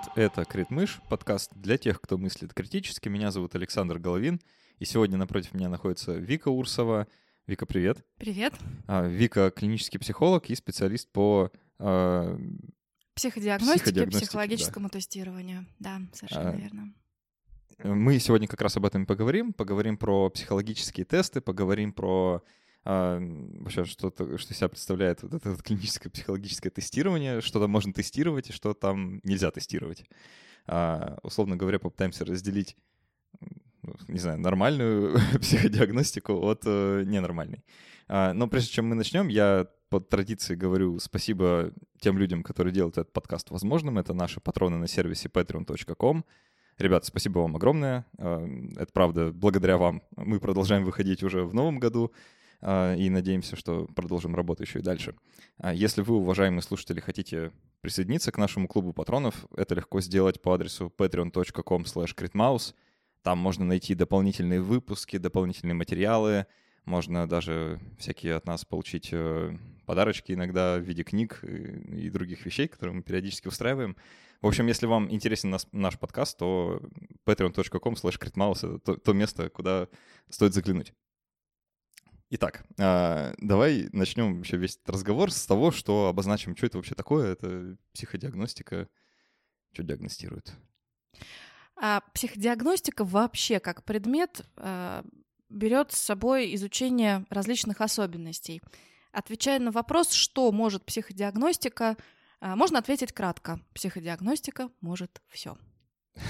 привет! Это Критмыш, подкаст для тех, кто мыслит критически. Меня зовут Александр Головин, и сегодня напротив меня находится Вика Урсова. Вика, привет! Привет! А, Вика — клинический психолог и специалист по а, психодиагностике, психодиагностике, психологическому тестированию. Да, совершенно А, верно. Мы сегодня как раз об этом и поговорим. Поговорим про психологические тесты, поговорим про а, вообще, что, что себя представляет вот это вот клиническое психологическое тестирование, что там можно тестировать и что там нельзя тестировать. А, условно говоря, попытаемся разделить, ну, не знаю, нормальную психодиагностику от э, ненормальной. А, но прежде чем мы начнем, я по традиции говорю спасибо тем людям, которые делают этот подкаст возможным. Это наши патроны на сервисе patreon.com. Ребята, спасибо вам огромное. А, Это правда, благодаря вам мы продолжаем выходить уже в новом году и надеемся, что продолжим работу еще и дальше. А Если вы, уважаемые слушатели, хотите присоединиться к нашему клубу патронов, это легко сделать по адресу patreon.com slash Там можно найти дополнительные выпуски, дополнительные материалы, можно даже всякие от нас получить э, подарочки иногда в виде книг и и других вещей, которые мы периодически устраиваем. В общем, если вам интересен нас- наш подкаст, то patreon.com slash это то, то место, куда стоит заглянуть. Итак, а, давай начнем вообще весь этот разговор с того, что обозначим, что это вообще такое. Это психодиагностика. Что диагностирует? А психодиагностика вообще как предмет а, берет с собой изучение различных особенностей. Отвечая на вопрос, что может психодиагностика, а, можно ответить кратко. Психодиагностика может все.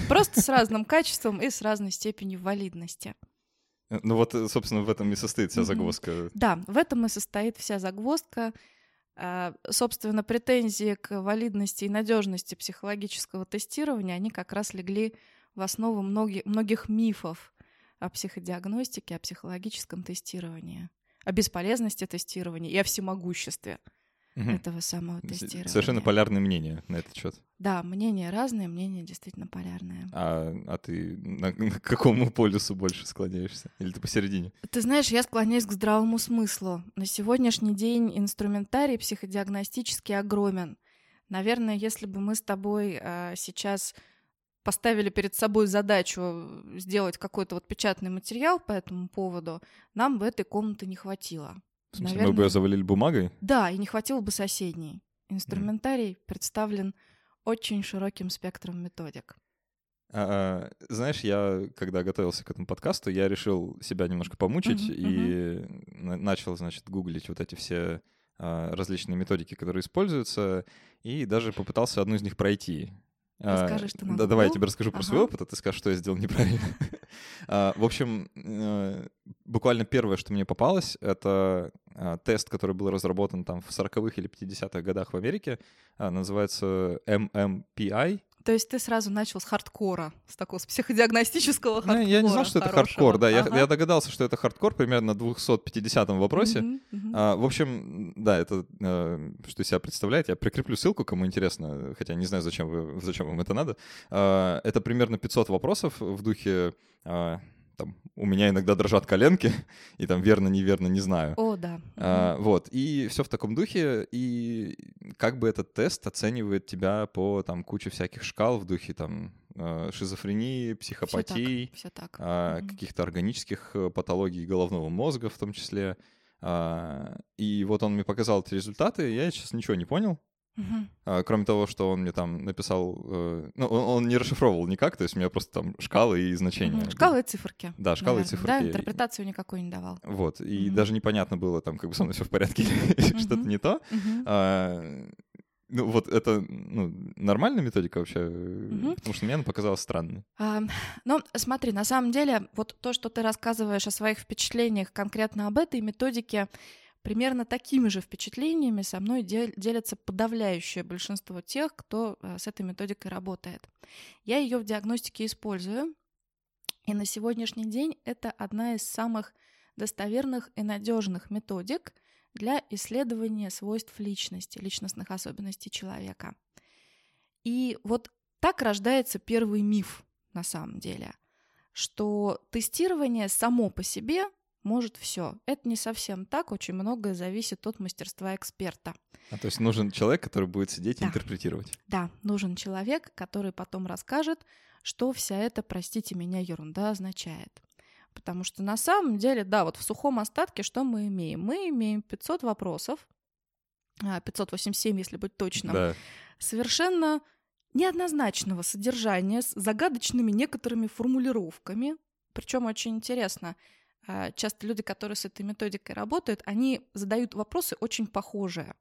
Просто с разным качеством и с разной степенью валидности. Э, Ну вот, э, собственно, в этом и состоит вся загвоздка. Да, в этом и состоит вся загвоздка. А, Собственно, претензии к валидности и надежности психологического тестирования, они как раз легли в основу многи- многих мифов о психодиагностике, о психологическом тестировании, о бесполезности тестирования и о всемогуществе Мгм. этого самого тестирования. Совершенно полярные мнения на этот счет. Да, мнения разные, мнения действительно полярные. А, а ты на, на какому полюсу больше склоняешься? Или ты посередине? Ты знаешь, я склоняюсь к здравому смыслу. На сегодняшний день инструментарий психодиагностический огромен. Наверное, если бы мы с тобой а, сейчас поставили перед собой задачу сделать какой-то вот печатный материал по этому поводу, нам бы этой комнаты не хватило. В смысле, мы бы Наверное- ее завалили бумагой? Да, и не хватило бы соседней. Инструментарий представлен очень широким спектром методик. А, знаешь, я, когда готовился к этому подкасту, я решил себя немножко помучить Мгм, и на- начал, значит, гуглить вот эти все а, различные методики, которые используются, и даже попытался одну из них пройти. А, Расскажи, что на Да, давай я тебе расскажу про свой Ага. опыт, а ты скажешь, что я сделал неправильно. А, В общем, э, буквально первое, что мне попалось, это а, тест, который был разработан там в 40-х или 50-х годах в Америке, а, называется MMPI, То есть ты сразу начал с хардкора, с такого с психодиагностического Ну, хардкора. я не знал, что это хорошего. хардкор, да. Я, Ага. я догадался, что это хардкор примерно на 250-м вопросе. Мгм, мгм. А, в общем, да, это э, что из себя представляет. Я прикреплю ссылку, кому интересно, хотя не знаю, зачем, вы, зачем вам это надо. А, это примерно 500 вопросов в духе... а, там, у меня иногда дрожат коленки, и там верно, неверно, не знаю. О, да. А, вот, и все в таком духе, и как бы этот тест оценивает тебя по там куче всяких шкал в духе там э, шизофрении, психопатии, Все так. а, Мгм. каких-то органических э, патологий головного мозга в том числе. А, И вот он мне показал эти результаты, я сейчас ничего не понял, А, кроме того, что он мне там написал... э, Ну, он он не расшифровывал никак, то есть у меня просто там шкалы и значения. Были. Шкалы и циферки. Да, шкалы и наверное, циферки. Да, интерпретацию никакой не давал. Вот, и Мгм. даже непонятно было, там, как бы со мной все в порядке или что-то не то. А, Ну, вот это ну, нормальная методика вообще, Мгм. потому что мне она показалась странной. А, Ну, смотри, на самом деле, вот то, что ты рассказываешь о своих впечатлениях конкретно об этой методике, примерно такими же впечатлениями со мной дел- делятся подавляющее большинство тех, кто а, с этой методикой работает. Я ее в диагностике использую, и на сегодняшний день это одна из самых достоверных и надежных методик для исследования свойств личности, личностных особенностей человека. И вот так рождается первый миф на самом деле, что тестирование само по себе может все. Это не совсем так, очень многое зависит от мастерства эксперта. А то есть нужен человек, который будет сидеть да. и интерпретировать. Да, нужен человек, который потом расскажет, что вся эта, простите меня, ерунда означает. Потому что на самом деле, да, вот в сухом остатке что мы имеем? Мы имеем 500 вопросов, 587, а, если быть точным, да. совершенно неоднозначного содержания с загадочными некоторыми формулировками. Причем очень интересно, часто люди, которые с этой методикой работают, они задают вопросы очень похожие,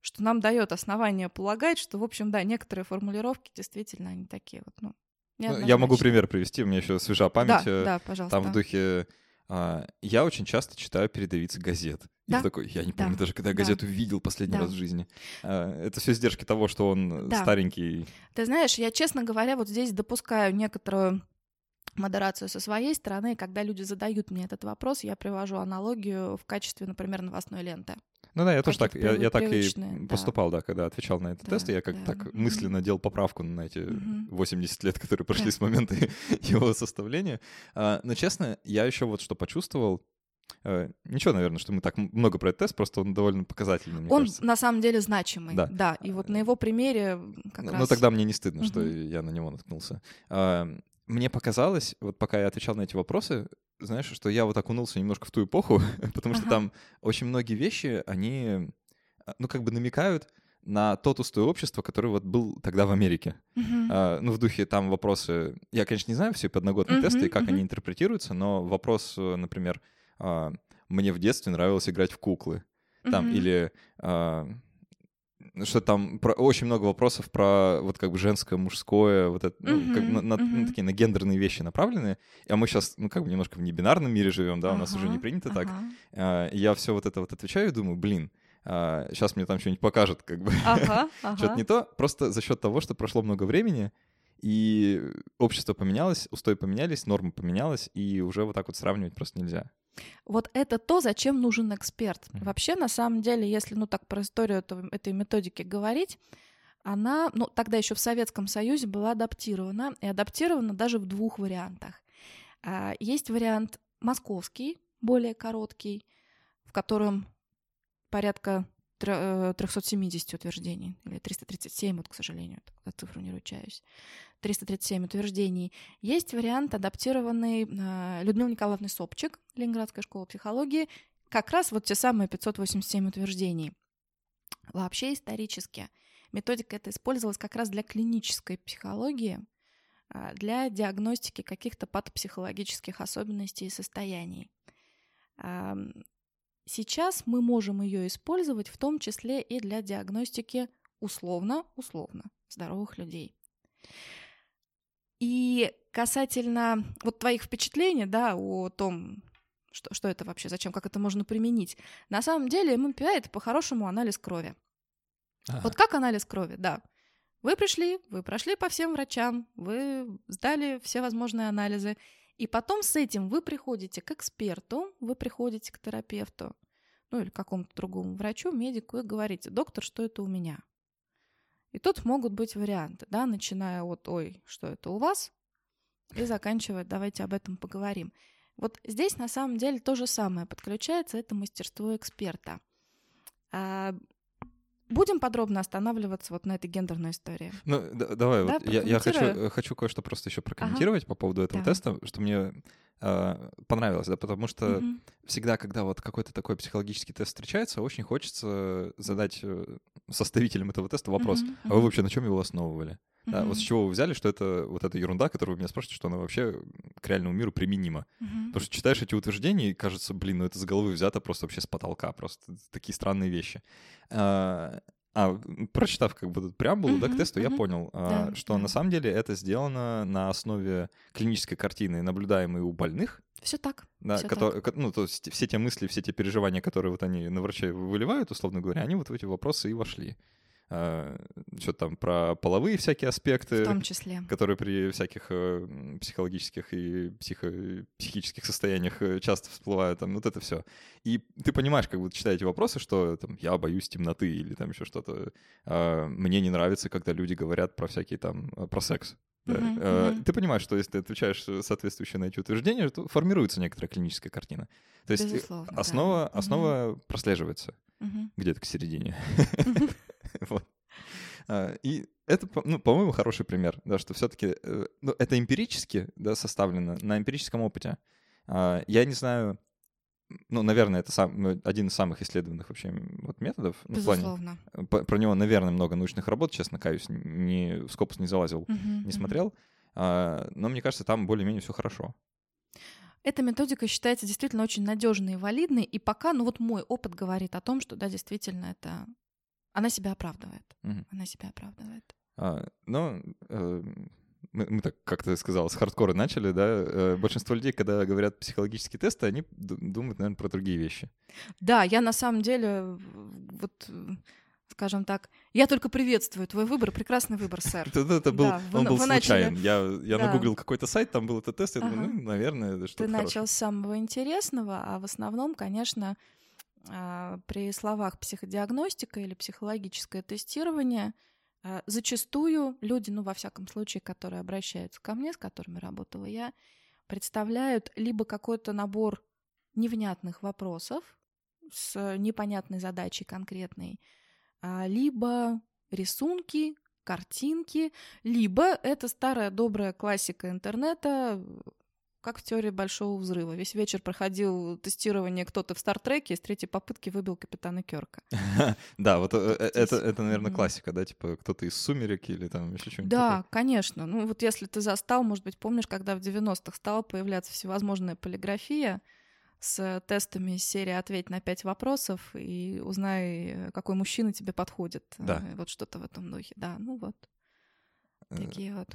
что нам дает основание полагать, что, в общем, да, некоторые формулировки действительно они такие вот, ну, ну Я могу пример привести, у меня еще свежа память. Да, э, да, пожалуйста. Там в духе а, я очень часто читаю передовицы газет. Да? И такой, я не помню да. даже, когда я газету да. видел последний да. раз в жизни. А, это все издержки того, что он да. старенький. Ты знаешь, я, честно говоря, вот здесь допускаю некоторую модерацию со своей стороны. Когда люди задают мне этот вопрос, я привожу аналогию в качестве, например, новостной ленты. Ну да, я тоже так, я, я так и да. поступал, да, когда отвечал на этот да, тест, я как да. так мысленно делал поправку на эти mm 80 лет, которые прошли да. с момента его составления. А, но честно, я еще вот что почувствовал, Uh, ничего, наверное, что мы так много про этот тест, просто он довольно показательный, мне Он кажется. на самом деле значимый, да. да. И вот на его примере как ну, раз... Ну тогда мне не стыдно, uh что я на него наткнулся. Мне показалось, вот пока я отвечал на эти вопросы, знаешь, что я вот окунулся немножко в ту эпоху, потому что ага. там очень многие вещи, они, а, ну, как бы намекают на то тустое общество, которое вот был тогда в Америке. Uh-huh. А, ну, в духе там вопросы... Я, конечно, не знаю все подноготные uh-huh, тесты и как uh-huh. они интерпретируются, но вопрос, э, например, а, мне в детстве нравилось играть в куклы. Там, uh-huh. или... А, что там про, очень много вопросов про вот как бы женское, мужское, вот это, ну, uh-huh, как, на, на, на такие на гендерные вещи направлены. А мы сейчас, ну, как бы немножко в небинарном мире живем, да, uh-huh, у нас уже не принято uh-huh. так. А, я все вот это вот отвечаю и думаю, блин, а, сейчас мне там что-нибудь покажут, как бы. Uh-huh, uh-huh. Что-то не то, просто за счет того, что прошло много времени, и общество поменялось, устои поменялись, нормы поменялись, и уже вот так вот сравнивать просто нельзя. Вот это то, зачем нужен эксперт. Mm-hmm. Вообще, на самом деле, если ну так про историю этого, этой методики говорить, она, ну тогда еще в Советском Союзе была адаптирована, и адаптирована даже в двух вариантах. А, есть вариант московский, более короткий, в котором порядка 370 э, утверждений, или 337, вот, к сожалению, за цифру не ручаюсь, 337 утверждений. Есть вариант, адаптированный э, Людмилой Николаевной Собчик, Ленинградская школа психологии, как раз вот те самые 587 утверждений. Вообще исторически методика эта использовалась как раз для клинической психологии, э, для диагностики каких-то патопсихологических особенностей и состояний. Сейчас мы можем ее использовать в том числе и для диагностики условно-условно здоровых людей. И касательно вот твоих впечатлений, да, о том, что, что это вообще, зачем, как это можно применить. На самом деле ММПА — это по-хорошему анализ крови. Ага. Вот как анализ крови, да. Вы пришли, вы прошли по всем врачам, вы сдали все возможные анализы, и потом с этим вы приходите к эксперту, вы приходите к терапевту, ну или какому-то другому врачу, медику, и говорите, доктор, что это у меня? И тут могут быть варианты, да, начиная от «Ой, что это у вас?» и заканчивая «Давайте об этом поговорим». Вот здесь на самом деле то же самое подключается, это мастерство эксперта. Будем подробно останавливаться вот на этой гендерной истории. Ну, да, давай, да, вот я, я хочу, хочу кое-что просто еще прокомментировать ага. по поводу этого да. теста, что мне э, понравилось, да, потому что угу. всегда, когда вот какой-то такой психологический тест встречается, очень хочется задать э, составителям этого теста вопрос, угу, а вы вообще на чем его основывали? Mm-hmm. Да, вот с чего вы взяли, что это вот эта ерунда, которую вы меня спрашиваете, что она вообще к реальному миру применима. Mm-hmm. Потому что читаешь эти утверждения, и кажется, блин, ну это с головы взято просто вообще с потолка, просто такие странные вещи. А, а прочитав как бы тут преамбулу, mm-hmm, да, к тесту, mm-hmm. я понял, а, да, что да. на самом деле это сделано на основе клинической картины, наблюдаемой у больных. Все так. Да, все который, так. ну, то есть все те мысли, все те переживания, которые вот они на врачей выливают, условно говоря, они вот в эти вопросы и вошли. А, что там про половые всякие аспекты, в том числе, которые при всяких э, психологических и психо психических состояниях э, часто всплывают, там вот это все. И ты понимаешь, как читая эти вопросы, что там я боюсь темноты или там еще что-то. А, мне не нравится, когда люди говорят про всякие там про секс Да. Э, мгм. Ты понимаешь, что если ты отвечаешь э, соответствующе на эти утверждения, то формируется некоторая клиническая картина. То есть э, Безусловно, да. основа, Мгм. основа прослеживается Мгм. где-то к середине. Вот. А, И это, ну, по-моему, хороший пример, да, что все-таки ну, это эмпирически да, составлено на эмпирическом опыте. А, Я не знаю, ну, наверное, это сам, ну, один из самых исследованных вообще вот методов. Ну, в плане, Безусловно. э, про него, наверное, много научных работ, честно каюсь, не, в Скопус не залазил, Мгм, не смотрел. А, Но мне кажется, там более-менее все хорошо. Эта методика считается действительно очень надежной и валидной, и пока, ну вот мой опыт говорит о том, что да, действительно это она себя оправдывает. Мгм. Она себя оправдывает. А, Но э, мы, мы так, как ты сказал, с хардкора начали, да? Э, Большинство людей, когда говорят психологические тесты, они ду- думают, наверное, про другие вещи. Да, я на самом деле, вот, скажем так, я только приветствую твой выбор, прекрасный выбор, сэр. Это, был, он был случайен. Я, нагуглил какой-то сайт, там был этот тест, я думаю, ну, наверное, это Ты что-то начал с самого интересного, а в основном, конечно, при словах психодиагностика или психологическое тестирование а, зачастую люди, ну, во всяком случае, которые обращаются ко мне, с которыми работала я, представляют либо какой-то набор невнятных вопросов с непонятной задачей конкретной, а, либо рисунки, картинки, либо это старая добрая классика интернета, как в теории Большого Взрыва. Весь вечер проходил тестирование кто-то в Стартреке, и с третьей попытки выбил капитана Кёрка. Да, вот э, э, это, наверное, классика, да, типа кто-то из «Сумерек» или там еще что-нибудь Да, конечно. Ну вот если ты застал, может быть, помнишь, когда в 90-х стала появляться всевозможная полиграфия с тестами из серии «Ответь на пять вопросов» и узнай, э, какой мужчина тебе подходит. Да. Э, Вот что-то в этом духе. Да, ну вот. Э, такие вот.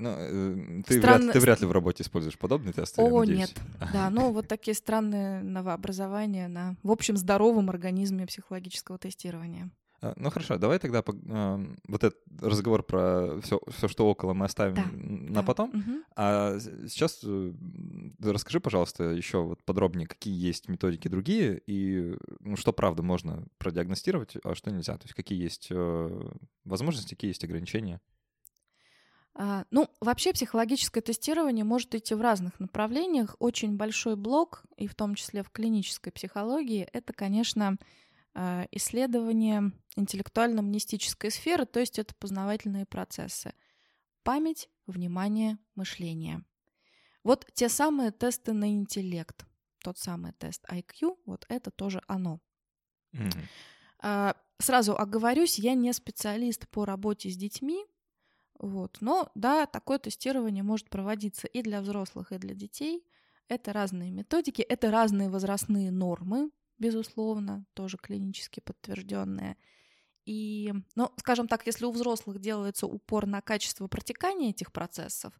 Ну, э, ты, Странно- вряд, ты вряд ли в работе используешь подобные тесты, О, нет. Да, ну вот такие странные новообразования на, в общем, здоровом организме психологического тестирования. А, Ну хорошо, давай тогда ам, вот этот разговор про все, все, что около, мы оставим Да, на Да. потом. Мгм. А сейчас э, расскажи, пожалуйста, еще вот подробнее, какие есть методики другие и ну, что правда можно продиагностировать, а что нельзя. То есть какие есть э, возможности, какие есть ограничения. А, Ну, вообще психологическое тестирование может идти в разных направлениях. Очень большой блок, и в том числе в клинической психологии, это, конечно, а, исследование интеллектуально-мнестической сферы, то есть это познавательные процессы. Память, внимание, мышление. Вот те самые тесты на интеллект. Тот самый тест IQ, вот это тоже оно. А, Сразу оговорюсь, я не специалист по работе с детьми, вот, но да, такое тестирование может проводиться и для взрослых, и для детей. Это разные методики, это разные возрастные нормы, безусловно, тоже клинически подтвержденные. И, ну, скажем так, если у взрослых делается упор на качество протекания этих процессов,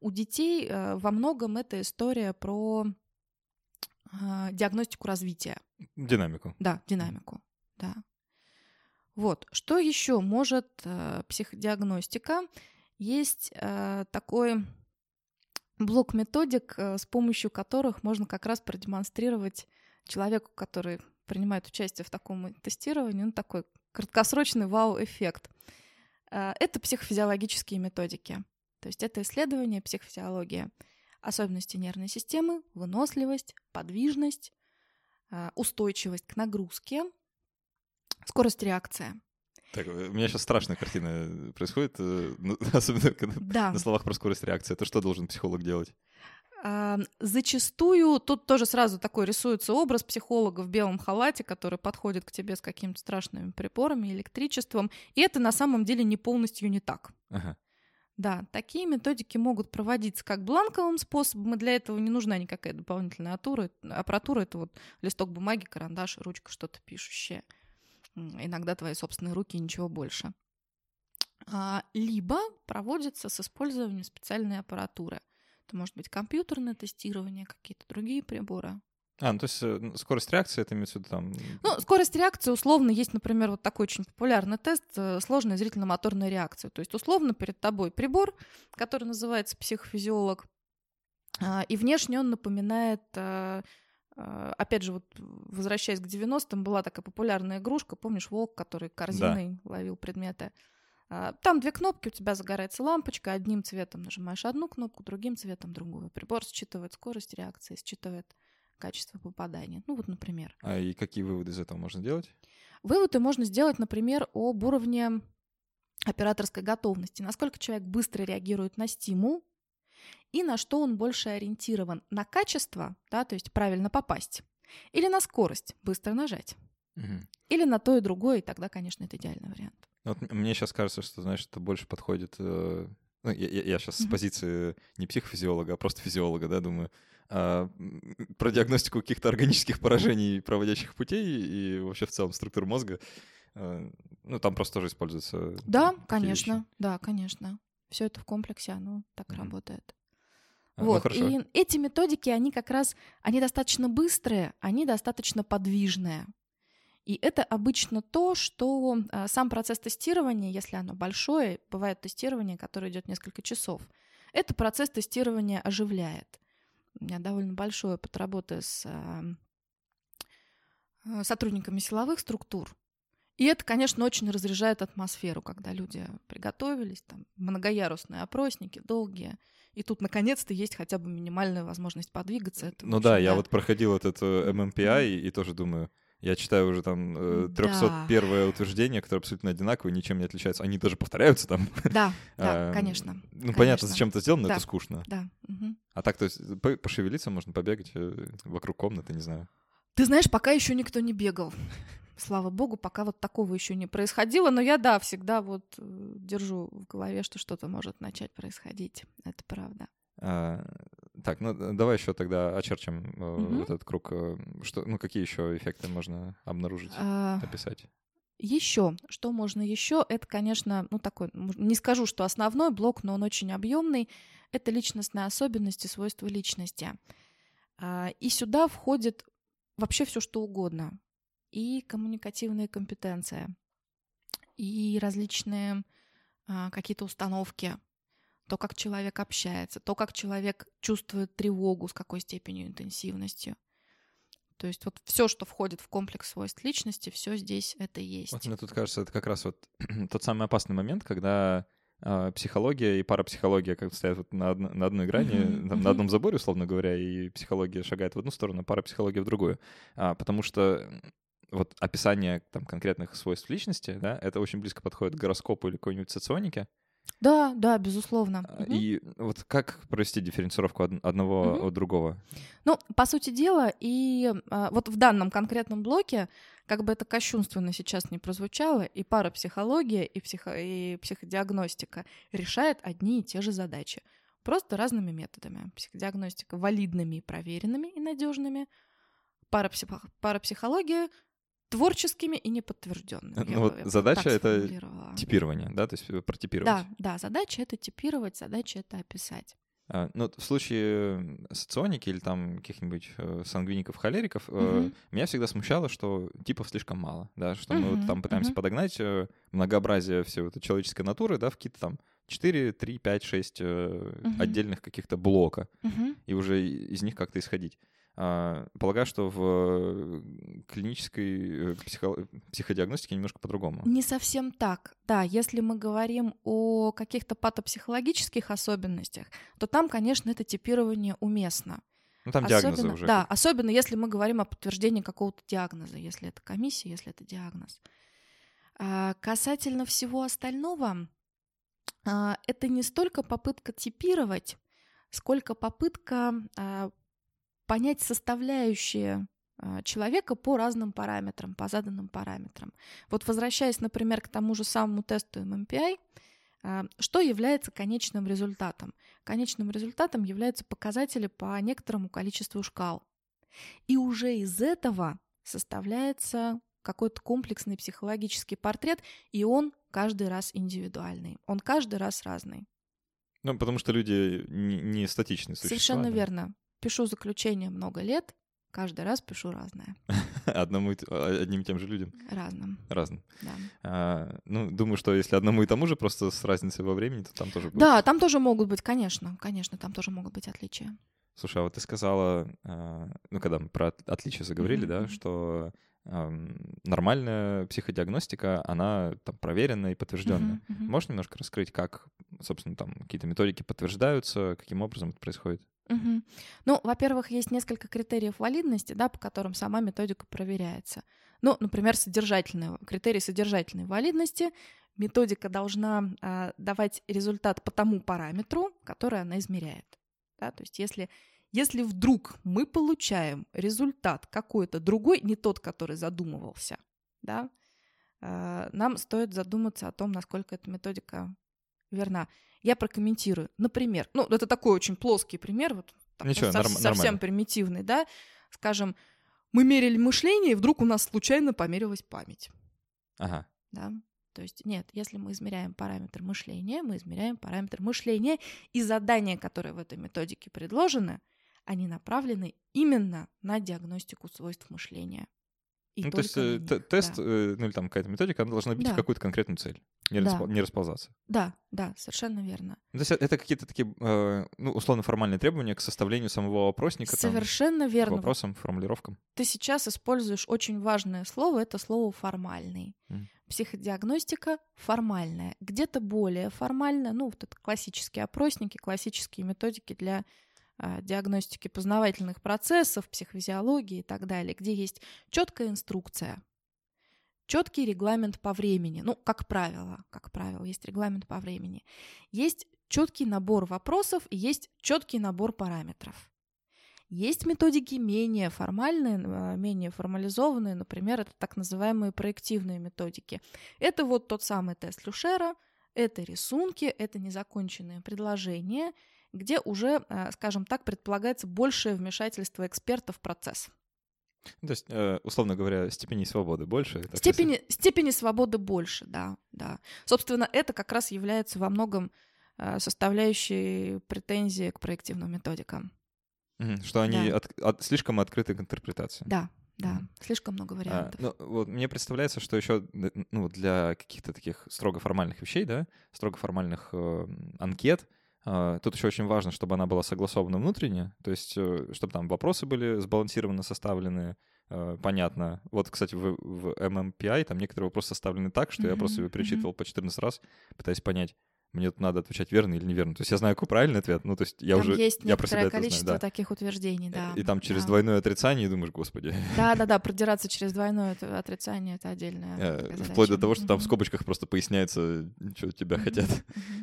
у детей э, во многом это история про э, диагностику развития. Динамику. Да, динамику, да. Вот, что еще может э, психодиагностика? Есть э, такой блок методик, э, с помощью которых можно как раз продемонстрировать человеку, который принимает участие в таком тестировании, ну, такой краткосрочный вау-эффект. Э, это психофизиологические методики. То есть это исследование психофизиологии, особенности нервной системы, выносливость, подвижность, э, устойчивость к нагрузке, скорость реакции. Так, э, у меня сейчас страшная картина происходит, э, особенно когда Да. на словах про скорость реакции. Это что должен психолог делать? А, Зачастую тут тоже сразу такой рисуется образ психолога в белом халате, который подходит к тебе с какими-то страшными приборами, электричеством. И это на самом деле не полностью не так. Ага. Да, такие методики могут проводиться как бланковым способом, и для этого не нужна никакая дополнительная атура, аппаратура. Это вот листок бумаги, карандаш, ручка, что-то пишущее. Иногда твои собственные руки и ничего больше. А, Либо проводится с использованием специальной аппаратуры. Это может быть компьютерное тестирование, какие-то другие приборы. А, ну то есть э, скорость реакции, это имеется в виду там... Ну, скорость реакции условно есть, например, вот такой очень популярный тест э, сложная зрительно-моторная реакция. То есть условно перед тобой прибор, который называется психофизиолог, а, и внешне он напоминает, а, опять же, вот возвращаясь к 90-м, была такая популярная игрушка, помнишь, волк, который корзиной ловил предметы. А, там две кнопки, у тебя загорается лампочка, одним цветом нажимаешь одну кнопку, другим цветом другую. Прибор считывает скорость реакции, считывает качество попадания. Ну вот, например. А и какие выводы из этого можно делать? Выводы можно сделать, например, об уровне операторской готовности. Насколько человек быстро реагирует на стимул и на что он больше ориентирован. На качество, да, то есть правильно попасть, или на скорость, быстро нажать. Угу. Или на то и другое, и тогда, конечно, это идеальный вариант. Вот мне сейчас кажется, что, знаешь, это больше подходит... Э, ну, я, я, я сейчас mm-hmm. с позиции не психофизиолога, а просто физиолога, да, думаю, а, про диагностику каких-то органических поражений проводящих путей и вообще в целом структуру мозга. А, ну, там просто тоже используется... Да, конечно, вещи. да, конечно. Все это в комплексе, оно так mm-hmm. работает. А, ну, вот, ну, и эти методики, они как раз, они достаточно быстрые, они достаточно подвижные. И это обычно то, что а, сам процесс тестирования, если оно большое, бывает тестирование, которое идет несколько часов, это процесс тестирования оживляет. У меня довольно большой опыт работы с а, а, сотрудниками силовых структур. И это, конечно, очень разряжает атмосферу, когда люди приготовились, там, многоярусные опросники, долгие, и тут, наконец-то, есть хотя бы минимальная возможность подвигаться. Это, ну да, я вот проходил этот э, MMPI и, и тоже думаю, я читаю уже там 301 да. утверждение, которое абсолютно одинаковое, ничем не отличается. Они даже повторяются там. Да, да, конечно. Ну, конечно. понятно, зачем это сделано, но это скучно. Да. Угу. А так, то есть, пошевелиться можно, побегать э, вокруг комнаты, не знаю. Ты знаешь, пока еще никто не бегал. Слава богу, пока вот такого еще не происходило. Но я, да, всегда вот э, держу в голове, что что-то может начать происходить. Это правда. А, так, ну давай еще тогда очерчим угу. этот круг. Э, что, ну какие еще эффекты можно обнаружить, а... описать? Еще, что можно еще, это, конечно, ну такой, не скажу, что основной блок, но он очень объемный, это личностные особенности, свойства личности. А, и сюда входит вообще все, что угодно. И коммуникативные компетенции, и различные какие-то установки, то, как человек общается, то, как человек чувствует тревогу, с какой степенью интенсивностью. То есть вот все, что входит в комплекс свойств личности, все здесь это есть. Вот мне тут кажется, это как раз вот тот самый опасный момент, когда э, психология и парапсихология как стоят вот на, одно, на одной грани, mm-hmm. там, на одном заборе, условно говоря, и психология шагает в одну сторону, а парапсихология в другую. А, потому что вот описание там конкретных свойств личности, да, это очень близко подходит к гороскопу или какой-нибудь соционике. Да, да, безусловно. А, и угу. вот как провести дифференцировку одного угу. от другого? Ну, по сути дела, и а, вот в данном конкретном блоке, как бы это кощунственно сейчас не прозвучало, и парапсихология, и, психо, и психодиагностика решает одни и те же задачи. Просто разными методами. Психодиагностика валидными и проверенными и надежными. Парапсих... Парапсихология творческими и неподтвержденными. Ну, вот задача это типирование, да, то есть э, протипировать. Да, да, задача это типировать, задача это описать. А, ну, в случае соционики или там каких-нибудь э, сангвиников, холериков, угу. э, меня всегда смущало, что типов слишком мало, да, что угу, мы вот там пытаемся угу. подогнать э, многообразие всей вот человеческой натуры, да, в какие-то там 4, 3, 5, 6 э, угу. отдельных каких-то блока, угу. и уже из них как-то исходить. А, полагаю, что в э, клинической э, психо... психодиагностике немножко по-другому. Не совсем так. Да, если мы говорим о каких-то патопсихологических особенностях, то там, конечно, это типирование уместно. Ну, там особенно, диагнозы уже. Да, особенно если мы говорим о подтверждении какого-то диагноза, если это комиссия, если это диагноз. А касательно всего остального, а, это не столько попытка типировать, сколько попытка а, понять составляющие а, человека по разным параметрам, по заданным параметрам. Вот возвращаясь, например, к тому же самому тесту MMPI, а, что является конечным результатом? Конечным результатом являются показатели по некоторому количеству шкал. И уже из этого составляется какой-то комплексный психологический портрет, и он каждый раз индивидуальный, он каждый раз разный. Ну, потому что люди не, существа. Совершенно верно пишу заключение много лет, каждый раз пишу разное. Одному а, одним и тем же людям? Разным. Разным. Да. А, ну, думаю, что если одному и тому же, просто с разницей во времени, то там тоже будет. Да, там тоже могут быть, конечно, конечно, там тоже могут быть отличия. Слушай, а вот ты сказала, а, ну, когда мы про отличия заговорили, mm-hmm. да, что нормальная психодиагностика, она там проверенная и подтвержденная. Мгм. Можешь немножко раскрыть, как, собственно, там какие-то методики подтверждаются, каким образом это происходит? Мгм. Ну, во-первых, есть несколько критериев валидности, да, по которым сама методика проверяется. Ну, например, содержательные, критерии содержательной валидности. Методика должна а, давать результат по тому параметру, который она измеряет. Да? То есть если, если вдруг мы получаем результат какой-то другой, не тот, который задумывался, да, а, нам стоит задуматься о том, насколько эта методика верна. Я прокомментирую. Например, ну, это такой очень плоский пример, вот так, Ничего, сов- норм- совсем нормально. примитивный, да. Скажем, мы мерили мышление, и вдруг у нас случайно померилась память, Ага. да. То есть нет, если мы измеряем параметр мышления, мы измеряем параметр мышления, и задания, которые в этой методике предложены, они направлены именно на диагностику свойств мышления. И ну, то есть э, на них, тест, да. э, ну или там какая-то методика, она должна бить в Да. какую-то конкретную цель, не, Да. распол- не расползаться. Да, да, совершенно верно. То есть это какие-то такие, э, ну, условно-формальные требования к составлению самого опросника, там, Совершенно к верно. Вот вопросам, формулировкам. ты сейчас используешь очень важное слово, это слово формальный. Мгм. Психодиагностика формальная, где-то более формальная, ну вот это классические опросники, классические методики для диагностики познавательных процессов, психофизиологии и так далее, где есть четкая инструкция, четкий регламент по времени, ну как правило, как правило, есть регламент по времени, есть четкий набор вопросов и есть четкий набор параметров. Есть методики менее формальные, э, менее формализованные, например, это так называемые проективные методики. Это вот тот самый тест Люшера, это рисунки, это незаконченные предложения, где уже, э, скажем так, предполагается большее вмешательство эксперта в процесс. То есть, э, условно говоря, степеней свободы больше. Степени, степени свободы больше, да, да. Собственно, это как раз является во многом э, составляющей претензии к проективным методикам. Что они Да. от- от- слишком открыты к интерпретации. Да, да, Мгм. слишком много А, вариантов. ну, вот мне представляется, что еще ну, для каких-то таких строго формальных вещей, да, строго формальных э, анкет, тут еще очень важно, чтобы она была согласована внутренне, то есть э, чтобы там вопросы были сбалансированно составлены, э, понятно. Вот, кстати, в, в MMPI там некоторые вопросы составлены так, что я Мгм, просто мгм. перечитывал по 14 раз, пытаясь понять, мне тут надо отвечать верно или неверно. То есть я знаю, какой правильный ответ, ну, то есть я там уже, есть я про себя это знаю, количество да. таких утверждений, да. И там через да. двойное отрицание думаешь, господи, Да, да, да, продираться через двойное отрицание это отдельная. Э, Вплоть до того, что там в скобочках просто поясняется, что тебя хотят.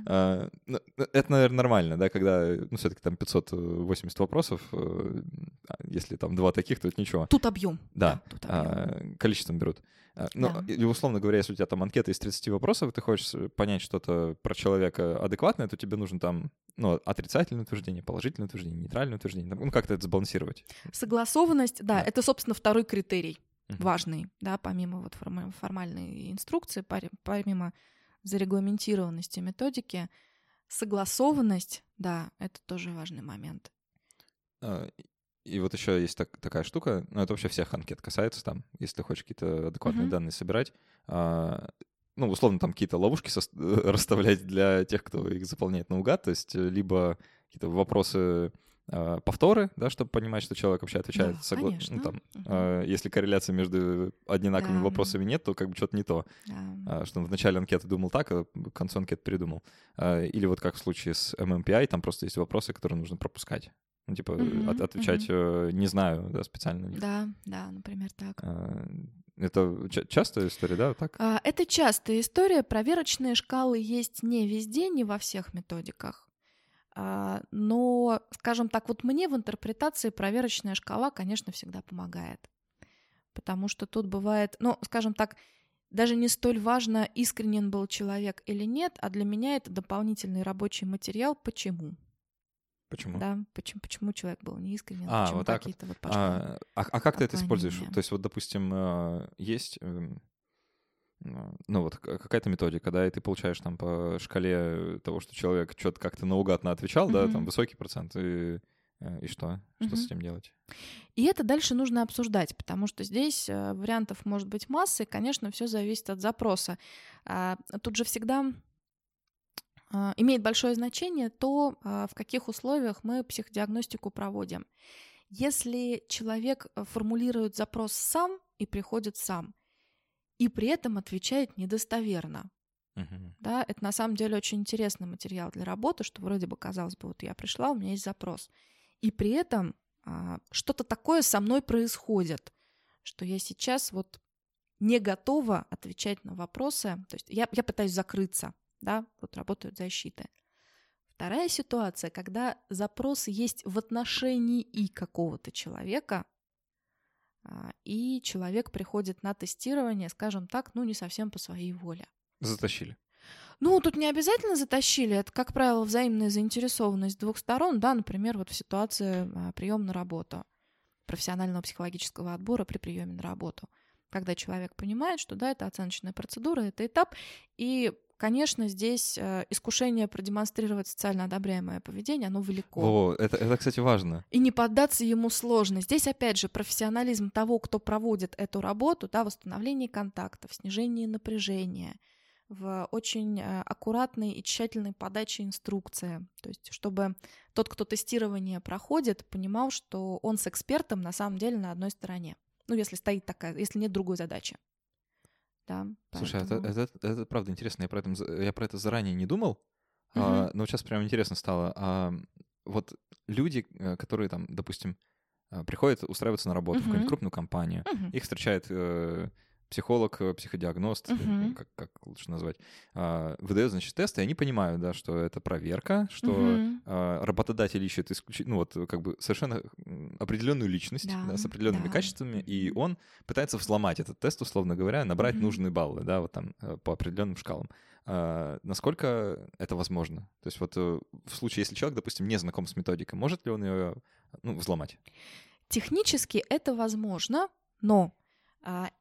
А, ну, Это, наверное, нормально, да, когда, ну, все-таки там 580 вопросов, э, а если там два таких, то это ничего. Тут объем. Да, а, количеством берут. А, Ну, Да. условно говоря, если у тебя там анкета из 30 вопросов, ты хочешь понять что-то про человека адекватное, то тебе нужно там, ну, отрицательное утверждение, положительное утверждение, нейтральное утверждение, ну, как-то это сбалансировать. Согласованность, да, Да. это, собственно, второй критерий Мгм. важный, да, помимо вот форма- формальной инструкции, помимо зарегламентированности методики, согласованность, да, это тоже важный момент. И вот еще есть так- такая штука, ну это вообще всех анкет касается там, если ты хочешь какие-то адекватные Мгм. данные собирать, а, ну условно там какие-то ловушки сос- расставлять для тех, кто их заполняет наугад, то есть э, либо какие-то вопросы а, повторы, да, чтобы понимать, что человек вообще отвечает Да, согла- конечно. ну, там, Мгм. а, если корреляции между одинаковыми Да. вопросами нет, то как бы что-то не то. Да. А, что он в начале анкеты думал так, а к концу анкеты передумал. А, Или вот как в случае с MMPI, там просто есть вопросы, которые нужно пропускать. Ну, типа, Мгм, от- отвечать э, не знаю, да, специально. Да, да, например, так. А, Это ча- частая история, да, так? А, Это частая история. Проверочные шкалы есть не везде, не во всех методиках. А, Но, скажем так, вот мне в интерпретации проверочная шкала, конечно, всегда помогает. Потому что тут бывает, ну, скажем так, даже не столь важно, искренен был человек или нет, а для меня это дополнительный рабочий материал. Почему? Почему? Да, почему, почему человек был неискренен, А, почему вот так вот. какие-то вот пошли. А, а, а как ты это используешь? То есть вот, допустим, э, есть, эм, э, ну вот какая-то методика, да, и ты получаешь там по шкале того, что человек что-то как-то наугадно отвечал, да, там высокий процент, и, э, и что? Что с Мгм. этим делать? И это дальше нужно обсуждать, потому что здесь э, вариантов может быть масса, и, конечно, все зависит от запроса. А, Тут же всегда а, имеет большое значение то, а, в каких условиях мы психодиагностику проводим. Если человек э, формулирует запрос сам, и приходит сам. И при этом отвечает недостоверно. Мгм. Да, это на самом деле очень интересный материал для работы, что вроде бы казалось бы, вот я пришла, у меня есть запрос. И при этом а, что-то такое со мной происходит, что я сейчас вот не готова отвечать на вопросы. То есть я, я пытаюсь закрыться, да, вот работают защиты. Вторая ситуация, когда запрос есть в отношении и какого-то человека, а, и человек приходит на тестирование, скажем так, ну не совсем по своей воле. Затащили. Ну, тут не обязательно затащили. Это, как правило, взаимная заинтересованность двух сторон, да, например, вот в ситуации прием на работу, профессионального психологического отбора при приеме на работу. Когда человек понимает, что да, это оценочная процедура, это этап, и Конечно, здесь э, искушение продемонстрировать социально одобряемое поведение, оно велико. О, это, это, кстати, важно. И не поддаться ему сложно. Здесь, опять же, профессионализм того, кто проводит эту работу, да, восстановление контактов, снижение напряжения, в очень э, аккуратной и тщательной подаче инструкции. То есть, чтобы тот, кто тестирование проходит, понимал, что он с экспертом на самом деле на одной стороне. Ну, если стоит такая, если нет другой задачи. Да, Слушай, а поэтому- это, это, это правда интересно. Я про, этом, я про это заранее не думал, а, Мгм. но сейчас прям интересно стало. А, вот люди, э, которые там, допустим, а, приходят устраиваться на работу в Мгм. какую-нибудь крупную компанию, Мгм. их встречает э, психолог, э, психодиагност, Мгм. как, как лучше назвать, а, выдает, значит, тест, и они понимают, да, что это проверка, что а, работодатель ищет исключительно, ну вот как бы совершенно определенную личность Да, да, с определенными да. качествами, и он пытается взломать этот тест, условно говоря, набрать Мгм. нужные баллы, да, вот там э, по определенным шкалам. А, насколько это возможно? То есть вот э, в случае, если человек, допустим, не знаком с методикой, может ли он ее ну, взломать? Технически это возможно, но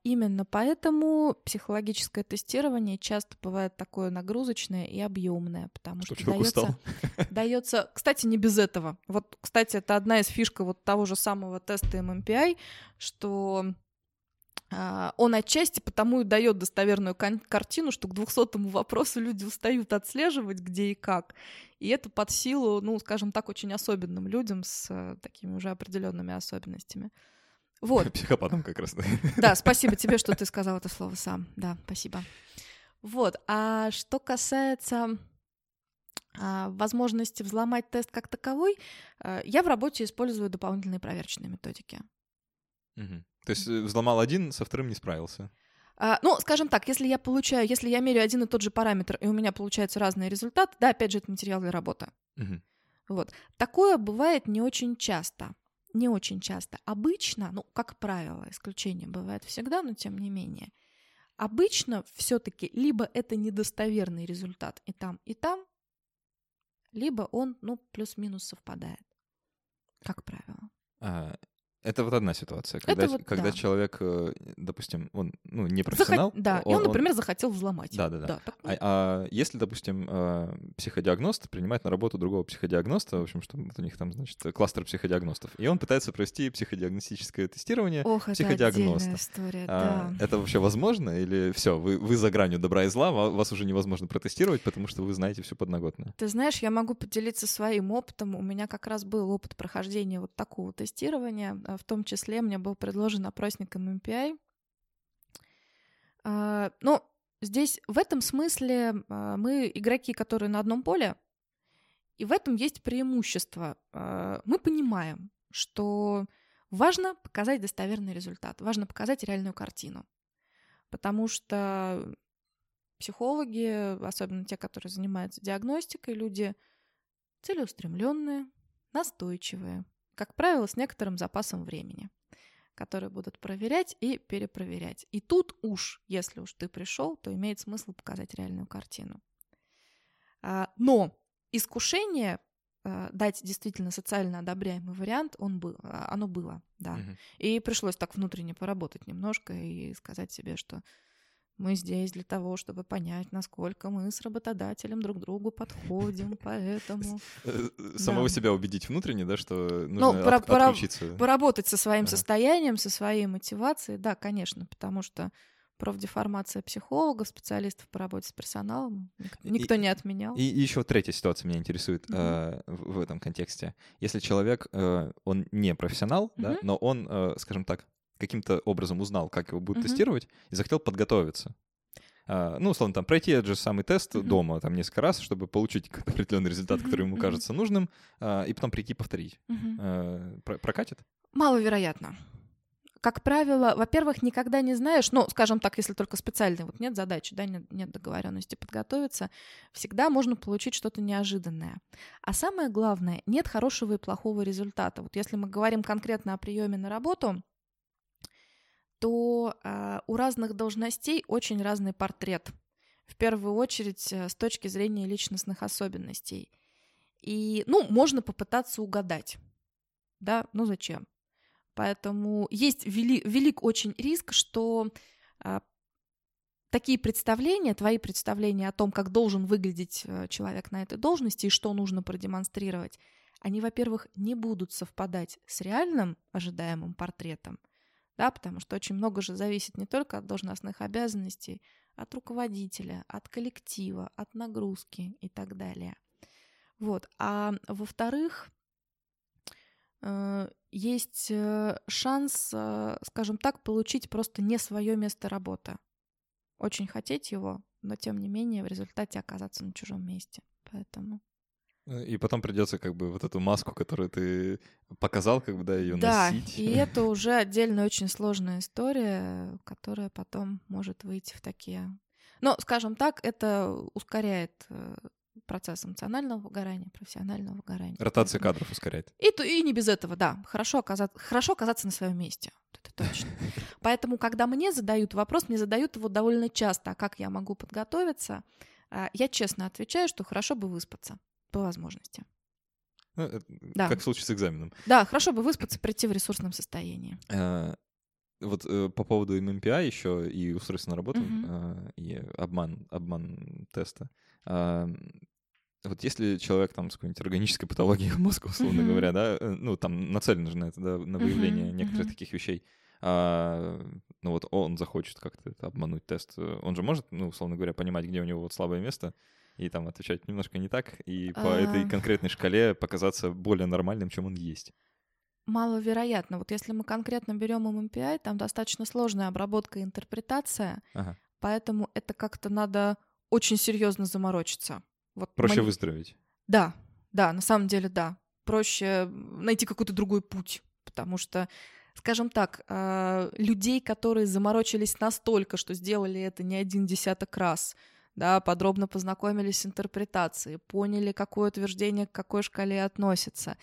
именно поэтому психологическое тестирование часто бывает такое нагрузочное и объемное, потому Что что, дается, дается, кстати, не без этого. Вот, кстати, это одна из фишек вот того же самого теста MMPI, что а, он отчасти потому и дает достоверную картину, что к двухсотому вопросу люди устают отслеживать, где и как. И это под силу, ну, скажем так, очень особенным людям с э, такими уже определенными особенностями. Вот. Психопатом как раз. Да, спасибо тебе, что ты сказал это слово сам. Да, спасибо. Вот. А что касается а, возможности взломать тест как таковой, а, я в работе использую дополнительные проверочные методики. Мгм. То есть э, взломал один, со вторым не справился. А, ну, скажем так, если я получаю, если я меряю один и тот же параметр, и у меня получается разный результат, да, опять же, это материал для работы. Мгм. Вот. Такое бывает не очень часто. Не очень часто. Обычно, ну, как правило, исключение бывает всегда, но тем не менее. Обычно все-таки либо это недостоверный результат и там, и там, либо он, ну, плюс-минус совпадает. Как правило. А, Это вот одна ситуация, когда, вот когда да. человек, э, допустим, он ну, не профессионал. Захот- Да, и он, он- например, захотел взломать. Да-да-да. так- А, а если, допустим, э, психодиагност принимает на работу другого психодиагноста, в общем, что у них там, значит, кластер психодиагностов, и он пытается провести психодиагностическое тестирование. Ох, это психодиагноста. отдельная история, А, да. Это вообще возможно? Или все, вы, вы за гранью добра и зла, ва- вас уже невозможно протестировать, потому что вы знаете всю подноготную? Ты знаешь, я могу поделиться своим опытом. У меня как раз был опыт прохождения вот такого тестирования. В том числе мне был предложен опросник MMPI. А, Ну, здесь в этом смысле а, мы игроки, которые на одном поле, и в этом есть преимущество. А, Мы понимаем, что важно показать достоверный результат, важно показать реальную картину. Потому что психологи, особенно те, которые занимаются диагностикой, люди целеустремленные, настойчивые, как правило, с некоторым запасом времени, которые будут проверять и перепроверять. И тут уж, если уж ты пришел, то имеет смысл показать реальную картину. А, Но искушение а, дать действительно социально одобряемый вариант, он был, а, оно было, да. Мгм. И пришлось так внутренне поработать немножко и сказать себе, что мы здесь для того, чтобы понять, насколько мы с работодателем друг другу подходим, поэтому Э, Самого Да. себя убедить внутренне, да, что Ну, нужно пора- от- пора- отключиться. поработать со своим Ага. состоянием, со своей мотивацией, да, конечно, потому что профдеформация психологов, специалистов по работе с персоналом ник- И- никто не отменял. И еще третья ситуация меня интересует Мгм. э, в в этом контексте. Если человек, э, он не профессионал, да, Мгм. но он, э, скажем так, каким-то образом узнал, как его будут Мгм. тестировать, и захотел подготовиться. А, ну, условно, там пройти этот же самый тест Мгм. дома там несколько раз, чтобы получить определенный результат, который ему мгм. кажется нужным, а, и потом прийти повторить. Мгм. А, про- прокатит? Маловероятно. Как правило, во-первых, никогда не знаешь, ну, скажем так, если только специальной вот нет задачи, да, нет, нет договоренности подготовиться, всегда можно получить что-то неожиданное. А самое главное, нет хорошего и плохого результата. Вот если мы говорим конкретно о приеме на работу, то а, у разных должностей очень разный портрет. В первую очередь э, с точки зрения личностных особенностей. И, ну, можно попытаться угадать. Да, ну зачем? Поэтому есть вели- велик очень риск, что а, такие представления, твои представления о том, как должен выглядеть э, человек на этой должности и что нужно продемонстрировать, они, во-первых, не будут совпадать с реальным ожидаемым портретом, да, потому что очень много же зависит не только от должностных обязанностей, от руководителя, от коллектива, от нагрузки и так далее. Вот. А во-вторых, э, есть э, шанс, э, скажем так, получить просто не свое место работы. Очень хотеть его, но тем не менее в результате оказаться на чужом месте. Поэтому. И потом придется как бы вот эту маску, которую ты показал, как бы, да, ее Да, носить. и это уже отдельная очень сложная история, которая потом может выйти в такие... Но, скажем так, это ускоряет э, процесс эмоционального выгорания, профессионального выгорания. Ротация кадров ускоряет. И, то- и не без этого, да. Хорошо оказаться, хорошо оказаться на своем месте. Это точно. Поэтому, когда мне задают вопрос, мне задают его довольно часто, а как я могу подготовиться, а, я честно отвечаю, что хорошо бы выспаться по возможности. Ну, это Да. Как в случае с экзаменом. Да, хорошо бы выспаться, прийти в ресурсном состоянии. А, Вот э, по поводу MMPI еще и устройства на работу, Мгм. а, и обман, обман теста. А, Вот если человек там с какой-нибудь органической патологией мозга, условно Мгм. говоря, да, э, ну там нацелен же на это, да, на выявление Мгм, некоторых мгм. таких вещей, а, ну вот он захочет как-то обмануть тест, э, он же может, ну, условно говоря, понимать, где у него вот слабое место, и там отвечать немножко не так, и по этой А. конкретной шкале показаться более нормальным, чем он есть. Маловероятно. Вот если мы конкретно берем MMPI, там достаточно сложная обработка и интерпретация, Ага. поэтому это как-то надо очень серьезно заморочиться. Вот Проще мои- выздороветь. Да, да, на самом деле да. Проще найти какой-то другой путь, потому что, скажем так, а, людей, которые заморочились настолько, что сделали это не один десяток раз, да, подробно познакомились с интерпретацией, поняли, какое утверждение к какой шкале относится,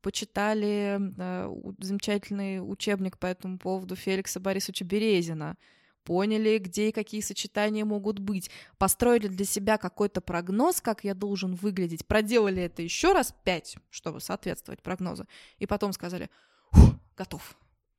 почитали э, замечательный учебник по этому поводу Феликса Борисовича Березина, поняли, где и какие сочетания могут быть, построили для себя какой-то прогноз, как я должен выглядеть, проделали это еще раз пять, чтобы соответствовать прогнозу, и потом сказали, «Фу, готов.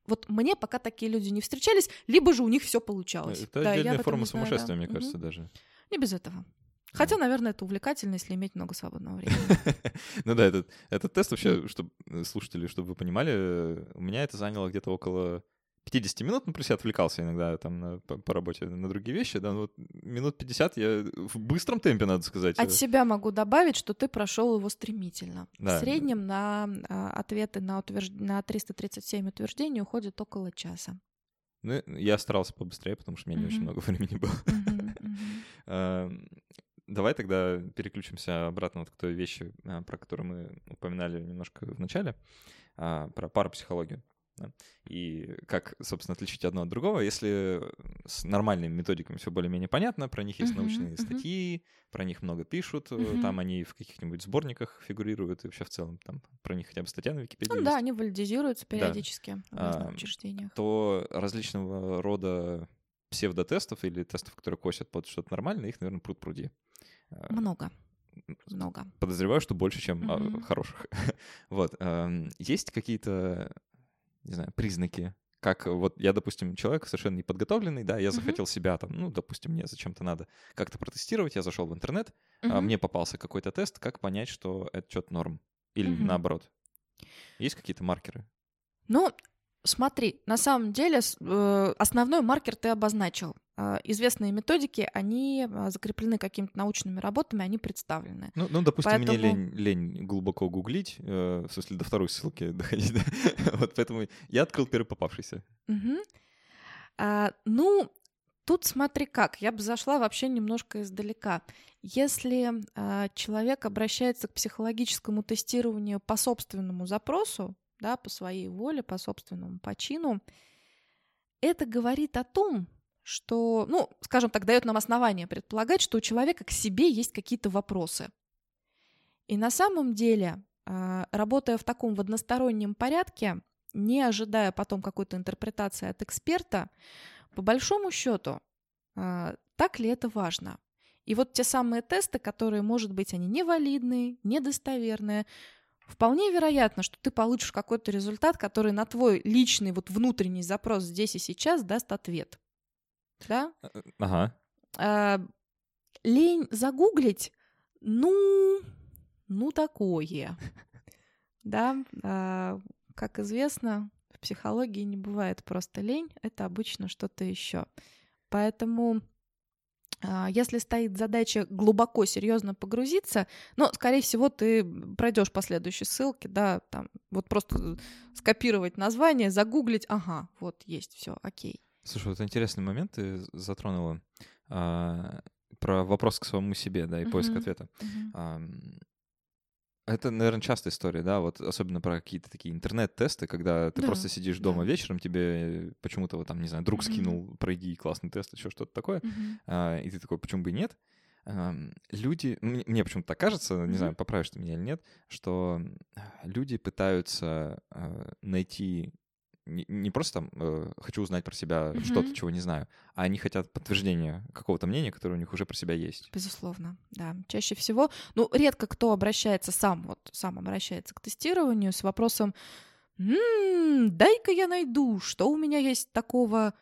Вот мне пока такие люди не встречались, либо же у них все получалось. Это Да, отдельная форма не знаю, да. сумасшествия, мне Мгм. кажется, даже. Не без этого. Хотя, наверное, это увлекательно, если иметь много свободного времени. Ну да, этот, тест вообще, чтобы слушатели, чтобы вы понимали, э, у меня это заняло где-то около 50 минут, ну, плюс я отвлекался иногда там на- по, по работе на другие вещи, да, ну, вот минут 50 я в быстром темпе, надо сказать. От э, себя могу добавить, что ты прошел его стремительно. Да. В среднем на а, ответы на, утвержд... на 337 утверждений уходит около часа. Ну, я старался побыстрее, потому что у меня не очень много времени было. Эм, Давай тогда переключимся обратно вот к той вещи, а, про которую мы упоминали немножко в начале, а, про парапсихологию. Да. И как, собственно, отличить одно от другого. Если с нормальными методиками все более-менее понятно, про них есть научные статьи, про них много пишут, э, там они в каких-нибудь сборниках фигурируют, и вообще в целом там про них хотя бы статья на Википедии Ну есть. да, они валидизируются периодически в разных А, учреждениях. то различного рода псевдотестов или тестов, которые косят под что-то нормальное, их, наверное, пруд пруди. А, Много, много. Подозреваю, что больше, чем Мгм. хороших. вот. Есть какие-то, не знаю, признаки, как вот я, допустим, человек совершенно неподготовленный, да, я захотел себя там, ну, допустим, мне зачем-то надо как-то протестировать, я зашел в интернет, а Мгм. мне попался какой-то тест, как понять, что это что-то норм? Или Мгм. наоборот? Есть какие-то маркеры? Ну, Смотри, на самом деле э, основной маркер ты обозначил. Э, известные методики, они э, закреплены какими-то научными работами, они представлены. Ну, ну допустим, Поэтому- мне лень, лень глубоко гуглить, э, в смысле до второй ссылки доходить, да? вот поэтому я открыл первый попавшийся. Мгм. А, ну, тут смотри как. Я бы зашла вообще немножко издалека. Если а, человек обращается к психологическому тестированию по собственному запросу, да, по своей воле, по собственному почину, это говорит о том, что, ну, скажем так, дает нам основание предполагать, что у человека к себе есть какие-то вопросы. И на самом деле, а, работая в таком в одностороннем порядке, не ожидая потом какой-то интерпретации от эксперта, по большому счету, а, так ли это важно? И вот те самые тесты, которые, может быть, они невалидные, недостоверные, вполне вероятно, что ты получишь какой-то результат, который на твой личный вот внутренний запрос здесь и сейчас даст ответ. Да? Э, Ага. А, лень загуглить, ну, ну такое. Да, а, как известно, в психологии не бывает просто лень, это обычно что-то еще. Поэтому если стоит задача глубоко, серьезно погрузиться, но, скорее всего, ты пройдешь по следующей ссылке, да, там, вот просто скопировать название, загуглить, ага, вот есть, все, окей. Слушай, вот интересный момент ты затронула а, про вопрос к самому себе, да, и поиск Мгм. ответа. Ам, Это, наверное, частая история, да, вот особенно про какие-то такие интернет-тесты, когда ты Да, просто сидишь дома да. вечером, тебе почему-то вот там, не знаю, друг Мгм. скинул, пройди классный тест, еще что-то такое, а, и ты такой, почему бы и нет? Люди, мне, мне почему-то так кажется, не Мгм. знаю, поправишь ты меня или нет, что а, люди пытаются а, найти не, не просто там э, хочу узнать про себя что-то, Мгм. чего не знаю, а они хотят подтверждения какого-то мнения, которое у них уже про себя есть. Безусловно, да. Чаще всего, ну, редко кто обращается сам, вот сам обращается к тестированию с вопросом «М, дай-ка я найду, что у меня есть такого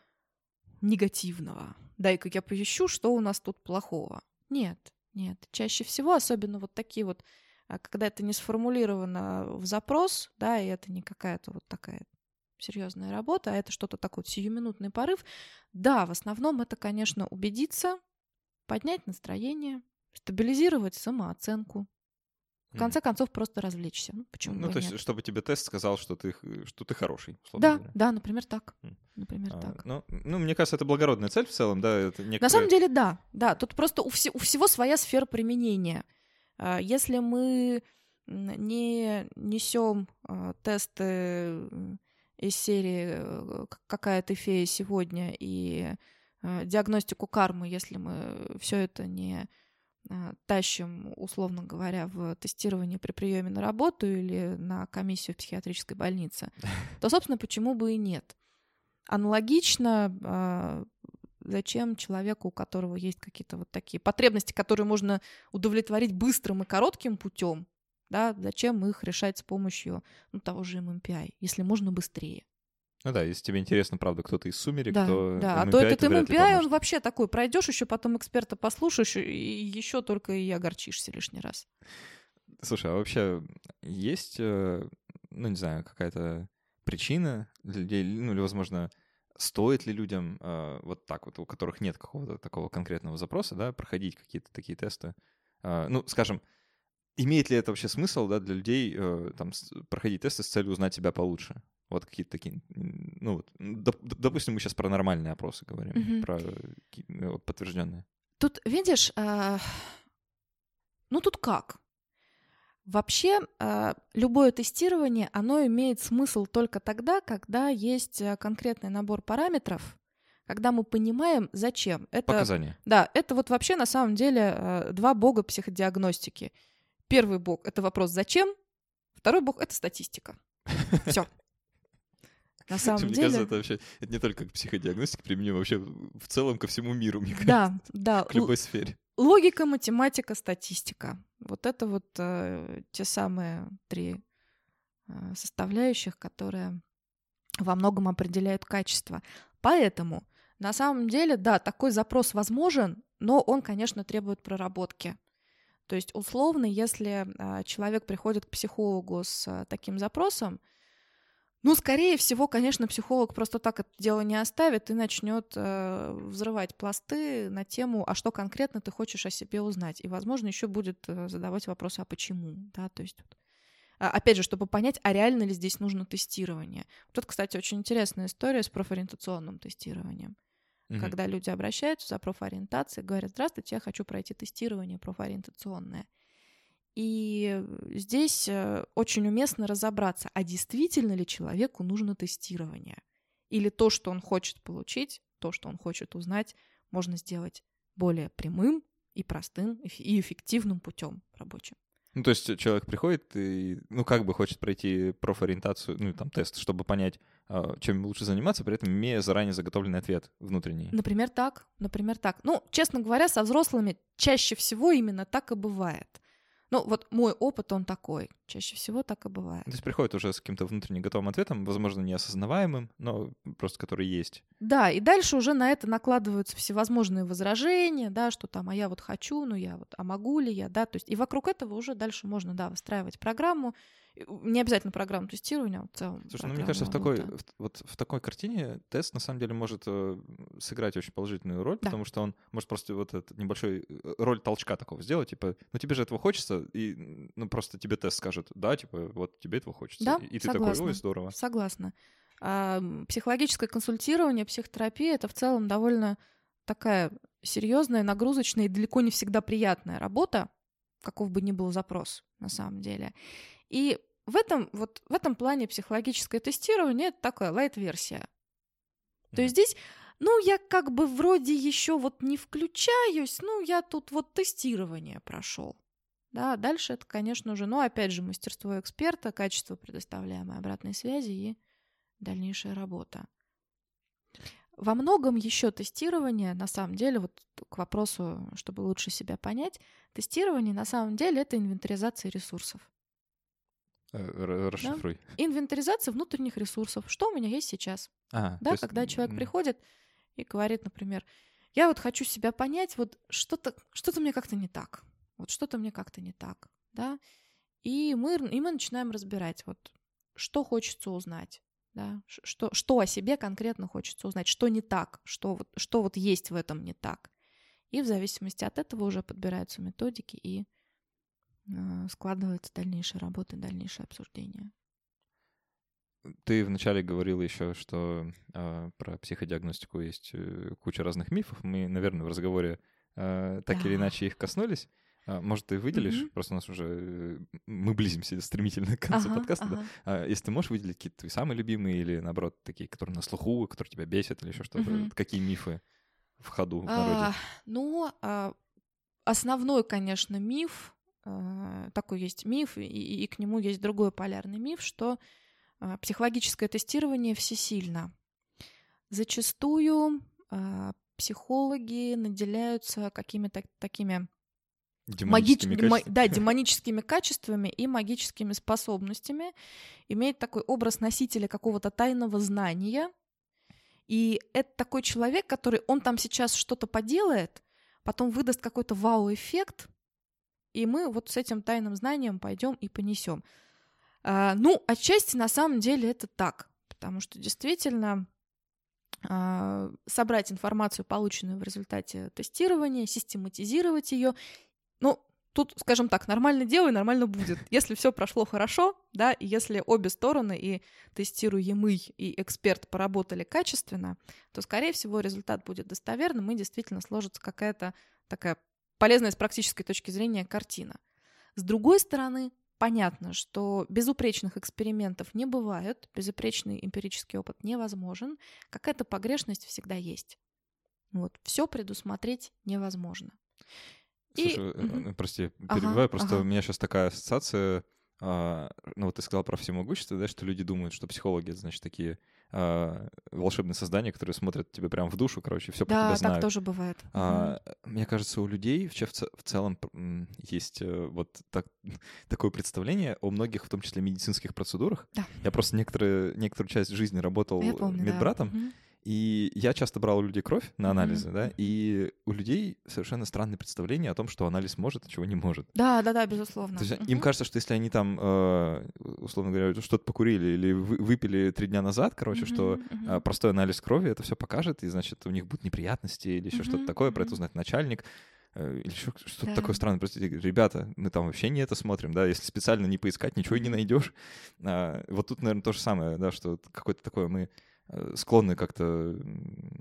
негативного. Дай-ка я поищу, что у нас тут плохого. Нет, нет. Чаще всего, особенно вот такие вот, а, когда это не сформулировано в запрос, да, и это не какая-то вот такая серьезная работа, а это что-то такое сиюминутный порыв. Да, в основном это, конечно, убедиться, поднять настроение, стабилизировать самооценку. В конце концов, просто развлечься. Ну, почему Ну, бы то и есть, нет? чтобы тебе тест сказал, что ты, что ты хороший, Да, говоря. да, например, так. Например, А, так. ну, ну, мне кажется, это благородная цель в целом, да. Это На некоторые- самом деле, да, да. Тут просто у, все- у всего своя сфера применения. А, Если мы не несем а, тесты м, из серии э, «Какая ты фея сегодня» и э, диагностику кармы, если мы все это не а, тащим, условно говоря, в тестирование при приеме на работу или на комиссию в психиатрической больнице, то, собственно, почему бы и нет. Аналогично, а, зачем человеку, у которого есть какие-то вот такие потребности, которые можно удовлетворить быстрым и коротким путем, да, зачем их решать с помощью ну, того же MMPI, если можно быстрее. Ну да, если тебе интересно, правда, кто-то из «Сумерек», Да, то да. А MMPI то этот MMPI, он вообще такой, пройдешь еще потом эксперта послушаешь, и еще только и огорчишься лишний раз. Слушай, а вообще есть, э, ну, не знаю, какая-то причина людей, ну, или, возможно, стоит ли людям э, вот так вот, у которых нет какого-то такого конкретного запроса, да, проходить какие-то такие тесты? Э, ну, скажем, имеет ли это вообще смысл, да, для людей э, там проходить тесты с целью узнать себя получше? Вот какие-то такие, ну вот, доп- допустим, мы сейчас про нормальные опросы говорим, Мгм. про э, подтвержденные. Тут, видишь, а, ну тут как? Вообще, а, любое тестирование, оно имеет смысл только тогда, когда есть а, конкретный набор параметров, когда мы понимаем, зачем. Это, Показания. да, это вот вообще на самом деле два бога психодиагностики. Первый бог — это вопрос «зачем?», второй бог — это статистика. Все. На самом Мне деле... кажется, это вообще это не только к психодиагностике применимо, вообще в целом ко всему миру, мне кажется, Да, да. к любой сфере. Логика, математика, статистика. Вот это вот э, те самые три э, составляющих, которые во многом определяют качество. Поэтому на самом деле, да, такой запрос возможен, но он, конечно, требует проработки. То есть, условно, если э, человек приходит к психологу с э, таким запросом, Ну, скорее всего, конечно, психолог просто так это дело не оставит и начнет э, взрывать пласты на тему, а что конкретно ты хочешь о себе узнать. И, возможно, еще будет э, задавать вопросы, а почему, да, то есть а, опять же, чтобы понять, а реально ли здесь нужно тестирование. Вот кстати, очень интересная история с профориентационным тестированием. Угу. Когда люди обращаются за профориентацией, говорят, здравствуйте, я хочу пройти тестирование профориентационное. И здесь э, очень уместно разобраться, а действительно ли человеку нужно тестирование? Или то, что он хочет получить, то, что он хочет узнать, можно сделать более прямым и простым и эффективным путем рабочим. Ну, то есть человек приходит и, ну, как бы хочет пройти профориентацию, ну, там, тест, чтобы понять, а, чем лучше заниматься, при этом имея заранее заготовленный ответ внутренний. Например, так. Например, так. Ну, честно говоря, со взрослыми чаще всего именно так и бывает. Ну, вот мой опыт, он такой. Чаще всего так и бывает. То есть приходит уже с каким-то внутренне готовым ответом, возможно, неосознаваемым, но просто который есть. Да, и дальше уже на это накладываются всевозможные возражения, да, что там, а я вот хочу, ну я вот, а могу ли я, да, то есть и вокруг этого уже дальше можно, да, выстраивать программу, не обязательно программу тестирования, а в целом. Слушай, ну мне кажется, в такой, в, вот в такой картине тест на самом деле может э, сыграть очень положительную роль, да. потому что он может просто вот этот небольшой э, роль толчка такого сделать, типа, ну тебе же этого хочется, и ну просто тебе тест скажет, да, типа, вот тебе этого хочется. Да, и, и ты согласна, такой, ой, здорово. Согласна. А, психологическое консультирование, психотерапия — это в целом довольно такая серьезная, нагрузочная и далеко не всегда приятная работа, каков бы ни был запрос на самом деле. И в этом, вот, в этом плане психологическое тестирование — это такая лайт-версия. То есть здесь, ну, я как бы вроде еще вот не включаюсь, ну, я тут вот тестирование прошел. Да, дальше это, конечно же, ну, опять же, мастерство эксперта, качество предоставляемой обратной связи и дальнейшая работа. Во многом еще тестирование, на самом деле, вот к вопросу, чтобы лучше себя понять, тестирование на самом деле это инвентаризация ресурсов. Э, расшифруй. Да? Инвентаризация внутренних ресурсов. Что у меня есть сейчас? А, да, есть... когда человек приходит и говорит, например, я вот хочу себя понять, вот что-то что мне как-то не так. Вот что-то мне как-то не так, да. И мы, и мы начинаем разбирать, вот что хочется узнать, да, что, что о себе конкретно хочется узнать, что не так, что вот, что вот есть в этом не так. И в зависимости от этого уже подбираются методики и складывается дальнейшая работа, дальнейшее обсуждение. Ты вначале говорила еще, что э, про психодиагностику есть э, куча разных мифов. Мы, наверное, в разговоре э, так да. или иначе их коснулись. А, может, ты выделишь? Mm-hmm. Просто у нас уже э, мы близимся стремительно к концу ага, подкаста. Ага. Да? А, если ты можешь выделить какие-то твои самые любимые или наоборот такие, которые на слуху, которые тебя бесят или еще что-то, mm-hmm. какие мифы в ходу в народе? А, ну, а, основной, конечно, миф такой есть миф, и, и к нему есть другой полярный миф, что э, психологическое тестирование всесильно. Зачастую э, психологи наделяются какими-то такими демоническими, маги... качествами. Да, демоническими качествами и магическими способностями, имеет такой образ носителя какого-то тайного знания. И это такой человек, который, он там сейчас что-то поделает, потом выдаст какой-то вау-эффект, и мы вот с этим тайным знанием пойдем и понесем. А, ну, отчасти на самом деле это так, потому что действительно а, собрать информацию, полученную в результате тестирования, систематизировать ее, ну, тут, скажем так, нормально делай, нормально будет. Если все прошло хорошо, да, и если обе стороны, и тестируемый, и эксперт поработали качественно, то, скорее всего, результат будет достоверным, и действительно сложится какая-то такая полезная с практической точки зрения картина. С другой стороны, понятно, что безупречных экспериментов не бывает, безупречный эмпирический опыт невозможен, какая-то погрешность всегда есть. Вот, все предусмотреть невозможно. Слушай, И... Э, прости, перебиваю, ага, просто ага. у меня сейчас такая ассоциация, а, ну вот ты сказал про всемогущество, да, что люди думают, что психологи, значит, такие э, волшебные создания, которые смотрят тебе прямо в душу, короче, все да, про тебя знают. Да, так тоже бывает. А, mm Мне кажется, у людей в, в целом есть э, вот так, такое представление о многих, в том числе медицинских процедурах. Да. Я просто некоторые, некоторую часть жизни работал помню, медбратом, да. И я часто брал у людей кровь на анализы, mm-hmm. да, и у людей совершенно странное представление о том, что анализ может, а чего не может. Да, да, да, безусловно. То есть mm-hmm. им кажется, что если они там, э, условно говоря, что-то покурили или выпили три дня назад, короче, mm-hmm. что mm-hmm. простой анализ крови это все покажет, и значит у них будут неприятности или еще mm-hmm. что-то такое, про это узнает начальник э, или еще что-то да. такое странное. Простите, ребята, мы там вообще не это смотрим, да, если специально не поискать, ничего и не найдешь. А, вот тут, наверное, то же самое, да, что какое-то такое мы склонны как-то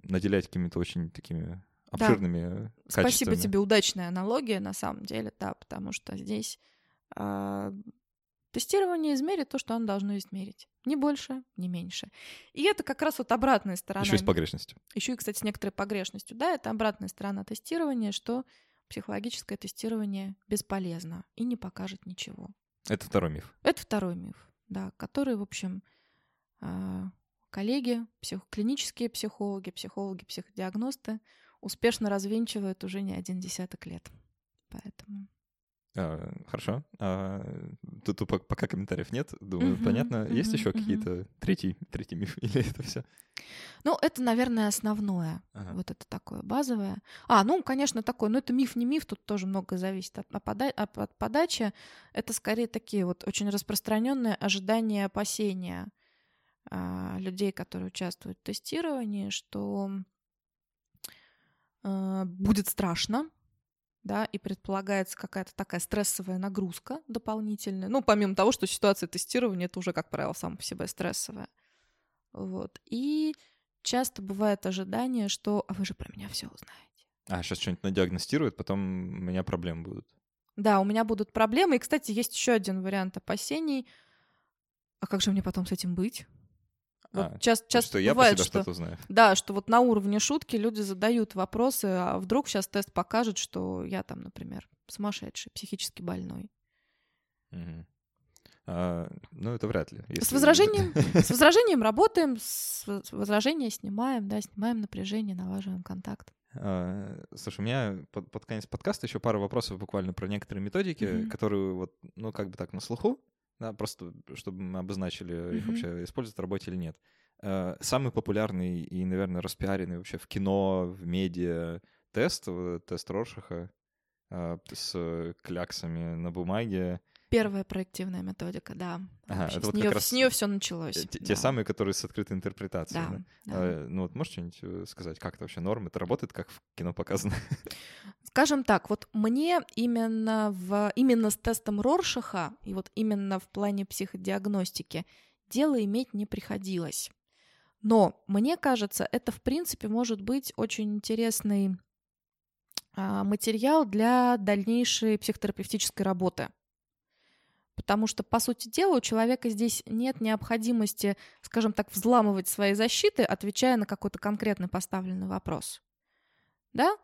наделять какими-то очень такими обширными да. качествами. Спасибо тебе, удачная аналогия, на самом деле, да, потому что здесь э, тестирование измерит то, что оно должно измерить. Ни больше, ни меньше. И это как раз вот обратная сторона. Еще и с погрешностью. Еще и, кстати, с некоторой погрешностью. Да, это обратная сторона тестирования, что психологическое тестирование бесполезно и не покажет ничего. Это второй миф. Это второй миф, да, который, в общем, а, коллеги, псих... клинические психологи, психологи, психодиагносты успешно развенчивают уже не один десяток лет. Поэтому... А, хорошо. А, тут, пока комментариев нет. Думаю, uh-huh, понятно. Uh-huh, Есть еще uh-huh. какие-то третий, третий миф или это все? Ну, это, наверное, основное. Ага. Вот это такое базовое. А, ну, конечно, такое. Но это миф, не миф. Тут тоже многое зависит от, от, от подачи. Это скорее такие вот очень распространенные ожидания, опасения людей, которые участвуют в тестировании, что а, будет страшно, да, и предполагается какая-то такая стрессовая нагрузка дополнительная. Ну, помимо того, что ситуация тестирования это уже, как правило, сама по себе стрессовая. Вот. И часто бывает ожидание, что «а вы же про меня все узнаете». А, сейчас что-нибудь надиагностируют, потом у меня проблемы будут. Да, у меня будут проблемы. И, кстати, есть еще один вариант опасений. А как же мне потом с этим быть? Вот а, часто, часто что я бывает, что, что знаю. Да, что вот на уровне шутки люди задают вопросы, а вдруг сейчас тест покажет, что я там, например, сумасшедший, психически больной. Угу. А, ну, это вряд ли. С возражением, с возражением работаем, с возражения снимаем, да, снимаем напряжение, налаживаем контакт. А, слушай, у меня под, под конец подкаста еще пару вопросов буквально про некоторые методики, mm-hmm. которые вот, ну, как бы так на слуху да, просто чтобы мы обозначили, mm-hmm. их вообще используют в работе или нет. Э, самый популярный и, наверное, распиаренный вообще в кино, в медиа тест, тест Роршаха э, с кляксами на бумаге. Первая проективная методика, да. Ага, это с, вот нее, раз с нее все началось. Те, да. те самые, которые с открытой интерпретацией. Да, да? Да. А, ну вот можешь что-нибудь э, сказать, как это вообще норм? Это работает, как в кино показано? Скажем так, вот мне именно, в, именно с тестом Роршаха и вот именно в плане психодиагностики дело иметь не приходилось. Но мне кажется, это в принципе может быть очень интересный а, материал для дальнейшей психотерапевтической работы. Потому что, по сути дела, у человека здесь нет необходимости, скажем так, взламывать свои защиты, отвечая на какой-то конкретный поставленный вопрос. Да?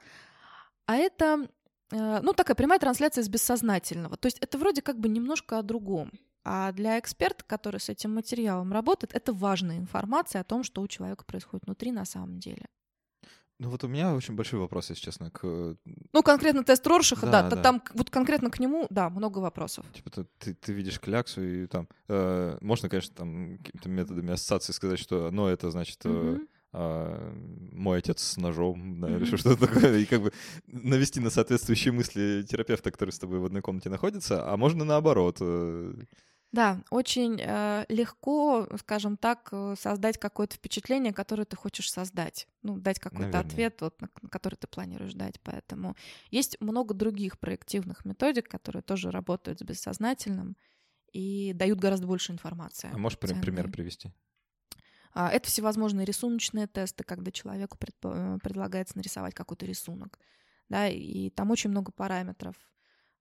А это, э, ну, такая прямая трансляция из бессознательного. То есть это вроде как бы немножко о другом. А для эксперта, который с этим материалом работает, это важная информация о том, что у человека происходит внутри на самом деле. Ну вот у меня очень большой вопрос, если честно, к... Ну конкретно тест Роршаха, да, да, да. там вот конкретно к нему, да, много вопросов. Типа ты, ты, ты видишь кляксу и там... Э, можно, конечно, там какими-то методами ассоциации сказать, что ну это значит... Э, э, мой отец с ножом, да, mm-hmm. или что-то такое, и как бы навести на соответствующие мысли терапевта, который с тобой в одной комнате находится, а можно наоборот. Э, да, очень э, легко, скажем так, э, создать какое-то впечатление, которое ты хочешь создать. Ну, дать какой-то ответ, вот, на, на который ты планируешь дать. Поэтому есть много других проективных методик, которые тоже работают с бессознательным и дают гораздо больше информации. А можешь ценной. пример привести? А, это всевозможные рисуночные тесты, когда человеку пред, э, предлагается нарисовать какой-то рисунок. Да, и там очень много параметров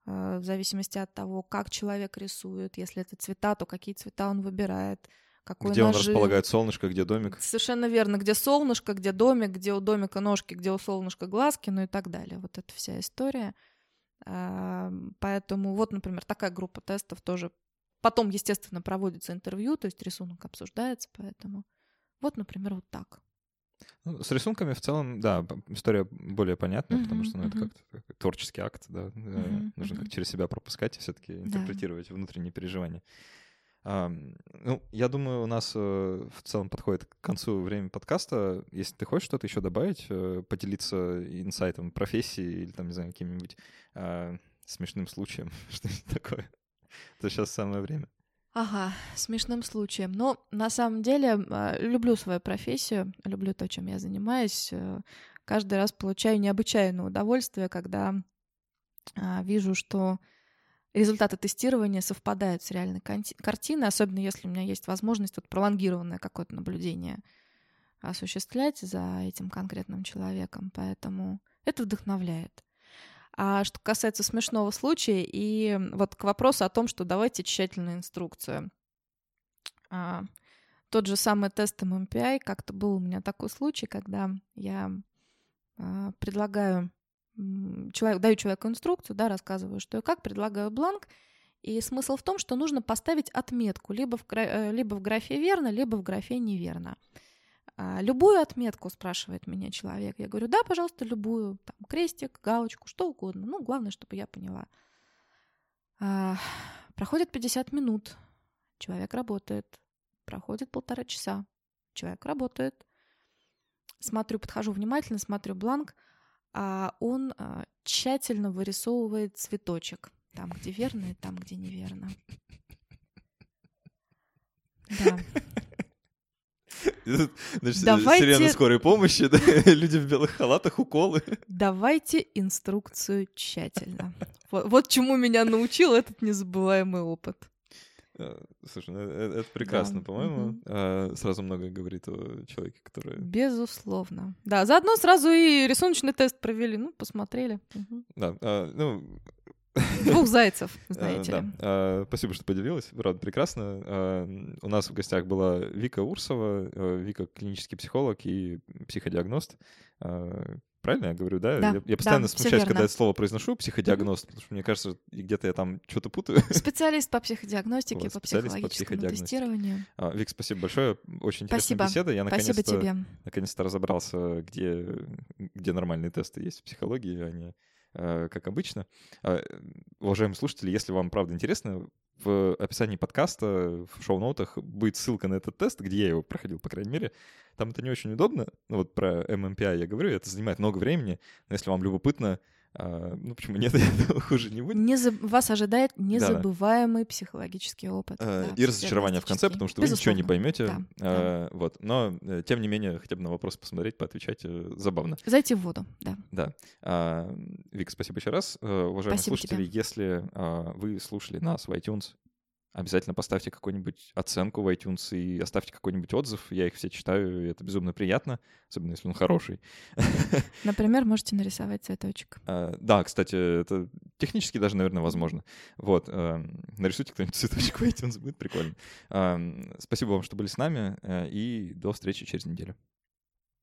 в зависимости от того, как человек рисует. Если это цвета, то какие цвета он выбирает. Какой где нажим. он располагает солнышко, где домик? Совершенно верно. Где солнышко, где домик, где у домика ножки, где у солнышка глазки, ну и так далее. Вот эта вся история. А, поэтому вот, например, такая группа тестов тоже. Потом, естественно, проводится интервью, то есть рисунок обсуждается, поэтому вот, например, вот так. Ну, с рисунками в целом, да, история более понятная, mm-hmm, потому что ну, mm-hmm. это как творческий акт, да, mm-hmm, нужно mm-hmm. как через себя пропускать и все-таки интерпретировать да. внутренние переживания. Ну, я думаю, у нас э, в целом подходит к концу время подкаста. Если ты хочешь что-то еще добавить, э, поделиться инсайтом профессии или там, не знаю, каким-нибудь а, смешным случаем, что-нибудь такое, то сейчас самое время. Ага, смешным случаем. Но на самом деле а, люблю свою профессию, люблю то, чем я занимаюсь. Э, каждый раз получаю необычайное удовольствие, когда а, вижу, что результаты тестирования совпадают с реальной картиной, особенно если у меня есть возможность вот пролонгированное какое-то наблюдение осуществлять за этим конкретным человеком. Поэтому это вдохновляет. А что касается смешного случая, и вот к вопросу о том, что давайте тщательную инструкцию. А, тот же самый тест MMPI, как-то был у меня такой случай, когда я а, предлагаю человек, даю человеку инструкцию, да, рассказываю, что и как, предлагаю бланк, и смысл в том, что нужно поставить отметку либо в, э, либо в графе верно, либо в графе неверно. Любую отметку спрашивает меня человек. Я говорю, да, пожалуйста, любую. Там, крестик, галочку, что угодно. Ну, главное, чтобы я поняла. А, проходит 50 минут. Человек работает. Проходит полтора часа. Человек работает. Смотрю, подхожу внимательно, смотрю бланк а он а, тщательно вырисовывает цветочек. Там, где верно, и там, где неверно. Да. Значит, Давайте... сирена скорой помощи, да? люди в белых халатах, уколы. Давайте инструкцию тщательно. Вот, вот чему меня научил этот незабываемый опыт. Э, слушай, ну это, это прекрасно, да. по-моему. Угу. А, сразу много говорит о человеке, который... Безусловно. Да, заодно сразу и рисуночный тест провели, ну, посмотрели. Угу. Да, а, ну... Двух зайцев, знаете ли. Да. Спасибо, что поделилась. Правда, прекрасно. У нас в гостях была Вика Урсова. Э, Вика — клинический психолог и психодиагност. Правильно я говорю, да? да я, я постоянно да, смущаюсь, когда это слово произношу, психодиагност, mm-hmm. потому что мне кажется, где-то я там что-то путаю. Специалист по психодиагностике, вот, по психологическому по тестированию. А, Вик, спасибо большое. Очень интересная спасибо. беседа. Я наконец-то, тебе. наконец-то разобрался, где, где нормальные тесты есть в психологии, а не э, как обычно. А, уважаемые слушатели, если вам правда интересно, в описании подкаста, в шоу-ноутах будет ссылка на этот тест, где я его проходил, по крайней мере. Там это не очень удобно. Ну вот про MMPI я говорю, это занимает много времени. Но если вам любопытно, а, ну почему нет, хуже не будет. Не за... Вас ожидает незабываемый да. психологический опыт. А, да, и разочарование в конце, потому что Безусловно. вы ничего не поймете. Да, а, да. Вот. Но, э, тем не менее, хотя бы на вопрос посмотреть, поотвечать э, забавно. Зайти в воду, да. Да. А, Вик, спасибо еще раз. Э, уважаемые спасибо слушатели, тебе. если а, вы слушали нас в iTunes, обязательно поставьте какую-нибудь оценку в iTunes и оставьте какой-нибудь отзыв. Я их все читаю, и это безумно приятно, особенно если он хороший. Например, можете нарисовать цветочек. А, да, кстати, это технически даже, наверное, возможно. Вот, а, нарисуйте кто-нибудь цветочек в iTunes, будет прикольно. А, спасибо вам, что были с нами, э, и до встречи через неделю.